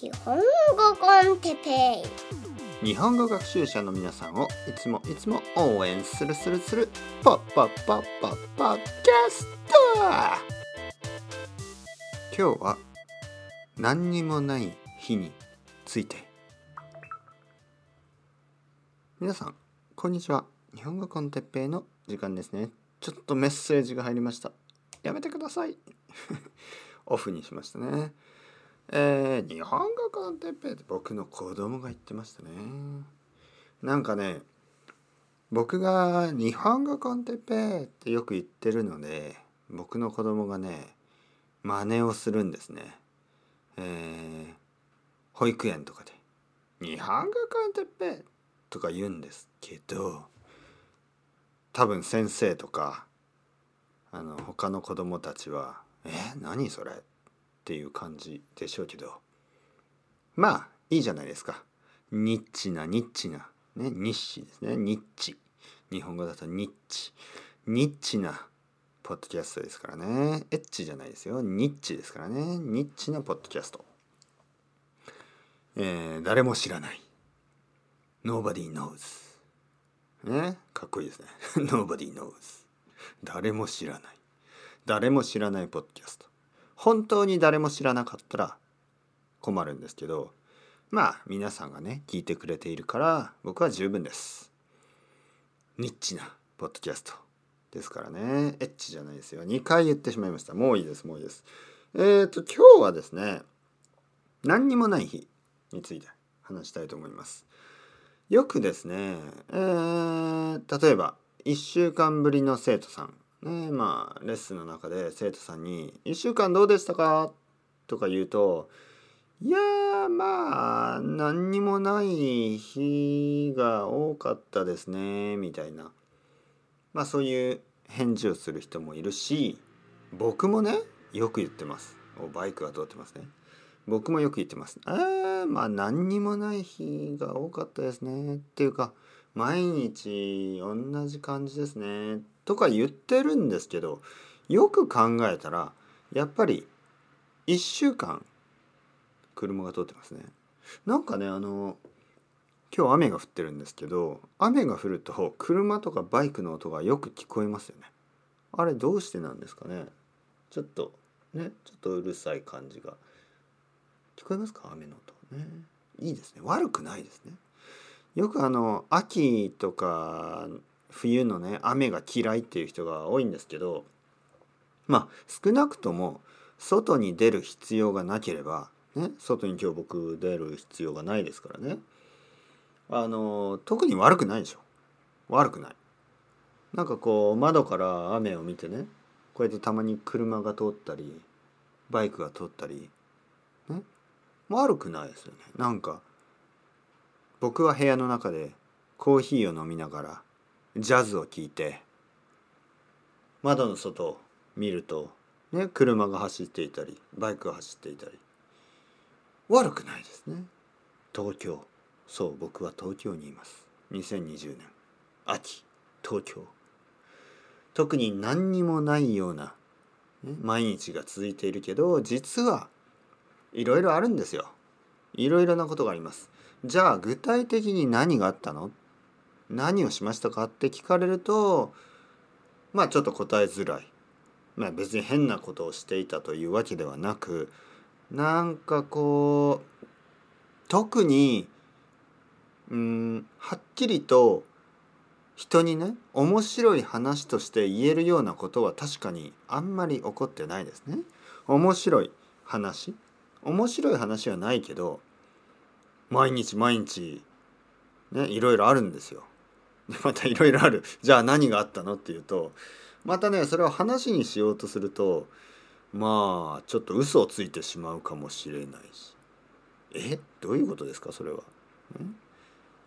日本語コンテペイ。日本語学習者の皆さんをいつもいつも応援するするするポッポッポッポッポッキャスト。今日は何にもない日について。皆さんこんにちは。日本語コンテッペイの時間ですね。ちょっとメッセージが入りました。やめてください。オフにしましたね。えー、日本語コンテッペって僕の子供が言ってましたね。なんかね僕が日本語コンテッペってよく言ってるので僕の子供がね真似をするんですね。えー、保育園とかで「日本語コンテッペ」とか言うんですけど多分先生とかあの他の子供たちは「え何それ?」っていう感じでしょうけど。まあいいじゃないですか。ニッチなニッチな。ね日誌ですね。ニッチ。日本語だとニッチ。ニッチなポッドキャストですからね。エッチじゃないですよ。ニッチですからね。ニッチなポッドキャスト。えー、誰も知らない。Nobody knows ねかっこいいですね。Nobody knows 誰も知らない。誰も知らないポッドキャスト。本当に誰も知らなかったら困るんですけどまあ皆さんがね聞いてくれているから僕は十分です。ニッチなポッドキャストですからね。エッチじゃないですよ。2回言ってしまいました。もういいですもういいです。えっ、ー、と今日はですね何にもない日について話したいと思います。よくですね、えー、例えば1週間ぶりの生徒さんねまあレッスンの中で生徒さんに「1週間どうでしたか?」とか言うと「いやーまあ何にもない日が多かったですね」みたいな。まあそういう返事をする人もいるし僕もねよく言ってます。おバイクが通ってますね？僕もよく言ってますあまあ何にもない日が多かったですねっていうか毎日同じ感じですねとか言ってるんですけどよく考えたらやっぱり1週間車が通ってますね。なんかねあの今日雨が降ってるんですけど雨が降ると車とかバイクの音がよく聞こえますよね。あれどうしてなんですかねちょっとねちょっとうるさい感じが聞こえますか？雨の音ねいいですね悪くないですね。よくあの秋とか冬のね雨が嫌いっていう人が多いんですけどまあ少なくとも外に出る必要がなければ、ね、外に今日僕出る必要がないですからね。あの特に悪くないでしょ。悪くない。なんかこう窓から雨を見てねこうやってたまに車が通ったりバイクが通ったりね悪くないですよね。なんか僕は部屋の中でコーヒーを飲みながらジャズを聴いて窓の外を見ると、ね、車が走っていたりバイクが走っていたり。悪くないですね。東京。そう僕は東京にいます。2020年秋。東京。特に何にもないような、ね、毎日が続いているけど実はいろいろあるんですよ。いろいろなことがあります。じゃあ具体的に何があったの？何をしましたかって聞かれるとまあちょっと答えづらい。まあ別に変なことをしていたというわけではなくなんかこう特にうんはっきりと人にね面白い話として言えるようなことは確かにあんまり起こってないですね。面白い話面白い話はないけど毎日毎日ねいろいろあるんですよ。またいろいろある。じゃあ何があったのっていうとまたねそれを話にしようとするとまあちょっと嘘をついてしまうかもしれないし。え？どういうことですか？それは、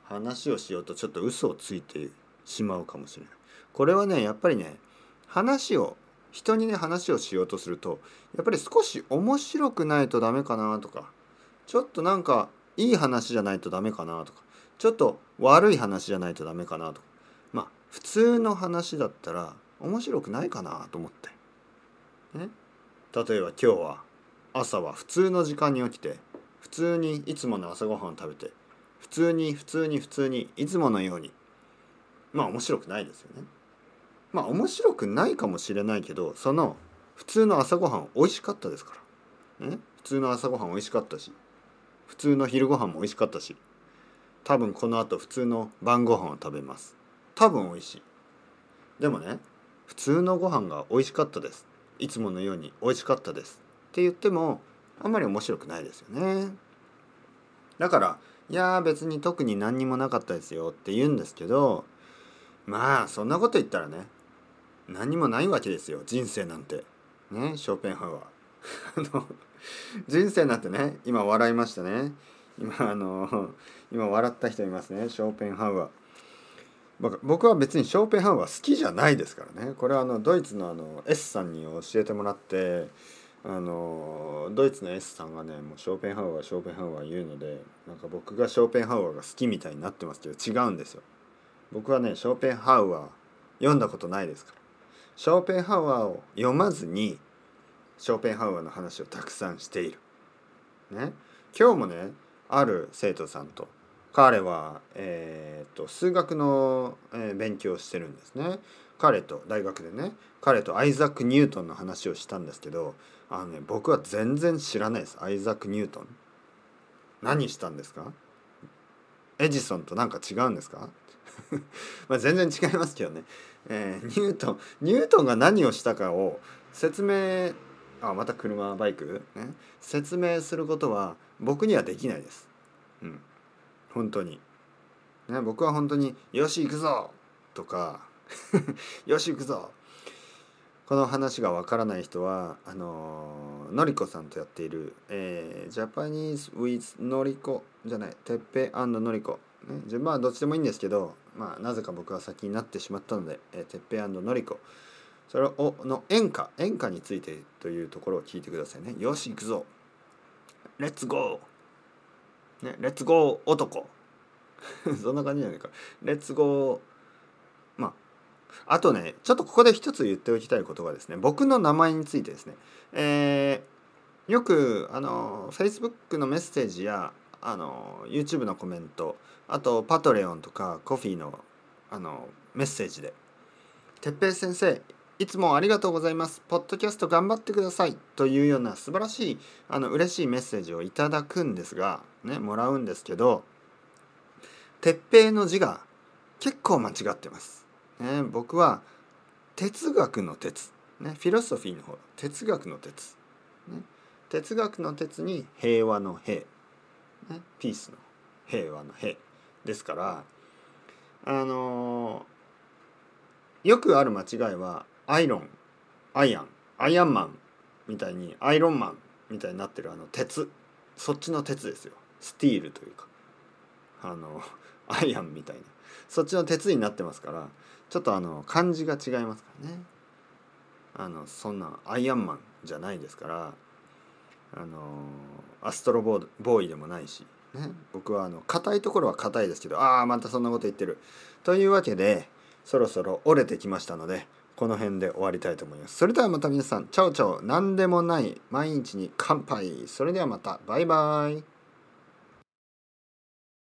話をしようとちょっと嘘をついてしまうかもしれない。これはねやっぱりね話を人にね話をしようとするとやっぱり少し面白くないとダメかなとかちょっとなんかいい話じゃないとダメかなとかちょっと悪い話じゃないとダメかなと。まあ普通の話だったら面白くないかなと思って、ね、例えば今日は朝は普通の時間に起きて普通にいつもの朝ごはんを食べて普通に普通に普通にいつものように。まあ面白くないですよね。まあ面白くないかもしれないけどその普通の朝ごはん美味しかったですから、ね、普通の朝ごはん美味しかったし。普通の昼ごはんも美味しかったし。多分この後普通の晩ご飯を食べます。多分美味しい。でもね普通のご飯が美味しかったです。いつものように美味しかったです。って言ってもあんまり面白くないですよね。だからいや別に特に何にもなかったですよ。って言うんですけどまあそんなこと言ったらね何にもないわけですよ。人生なんて。ねショーペンハウアー 人生なんてね今笑いましたね。今あの今笑った人いますね。ショーペンハウアー。僕は別にショーペンハウアー好きじゃないですからね。これはあのドイツのあの S さんに教えてもらってあのドイツの S さんがねもうショーペンハウアーショーペンハウアー言うのでなんか僕がショーペンハウアーが好きみたいになってますけど違うんですよ。僕はねショーペンハウアー読んだことないですから。ショーペンハウアーを読まずにショーペンハウアーの話をたくさんしている。ね、今日もねある生徒さんと。彼は、えーと、数学の、えー、勉強をしてるんですね。彼と大学でね。彼とアイザック・ニュートンの話をしたんですけどあの、ね、僕は全然知らないです。アイザック・ニュートン。何したんですか？エジソンと何か違うんですか？ま全然違いますけどね、えー、ニュートンニュートンが何をしたかを説明あまた車バイク、ね、説明することは僕にはできないです。うん、本当に。ね、僕は本当に「よし行くぞ!」とか「よし行くぞ!」この話がわからない人はあの、のりこさんとやっている、えー、ジャパニーズ・ウィズ・のりこじゃないてっぺのりこ、ね、順番はどっちでもいいんですけど、まあ、なぜか僕は先になってしまったので、えー、てっぺのりこそれをの演歌演歌についてというところを聞いてくださいね。よし行くぞ。レッツゴーねレッツゴー男。そんな感じじゃないか。レッツゴーまああとねちょっとここで一つ言っておきたいことがですね僕の名前についてですね。えー、よくあの Facebook のメッセージやあの YouTube のコメントあとパトレオンとかコフィーのあのメッセージで「哲平先生いつもありがとうございます。ポッドキャスト頑張ってください。というような素晴らしい、あの、嬉しいメッセージをいただくんですが、ね、もらうんですけど、鉄平の字が結構間違ってます。ね、僕は、哲学の哲、ね、フィロソフィーの方、哲学の哲。ね、哲学の哲に平和の平、ね、ピースの平和の平ですから、あのー、よくある間違いはアイロンアイアンアイアンマンみたいにアイロンマンみたいになってるあの鉄。そっちの鉄ですよ。スティールというか。あの アイアンみたいな。そっちの鉄になってますからちょっとあの漢字が違いますからね。あのそんなアイアンマンじゃないですからあのアストロボーイでもないし、ね、僕はあの硬いところは硬いですけどああまたそんなこと言ってる。というわけでそろそろ折れてきましたのでこの辺で終わりたいと思います。それではまた皆さん、チャオチャオ、何でもない毎日に乾杯。それではまた、バイバイ。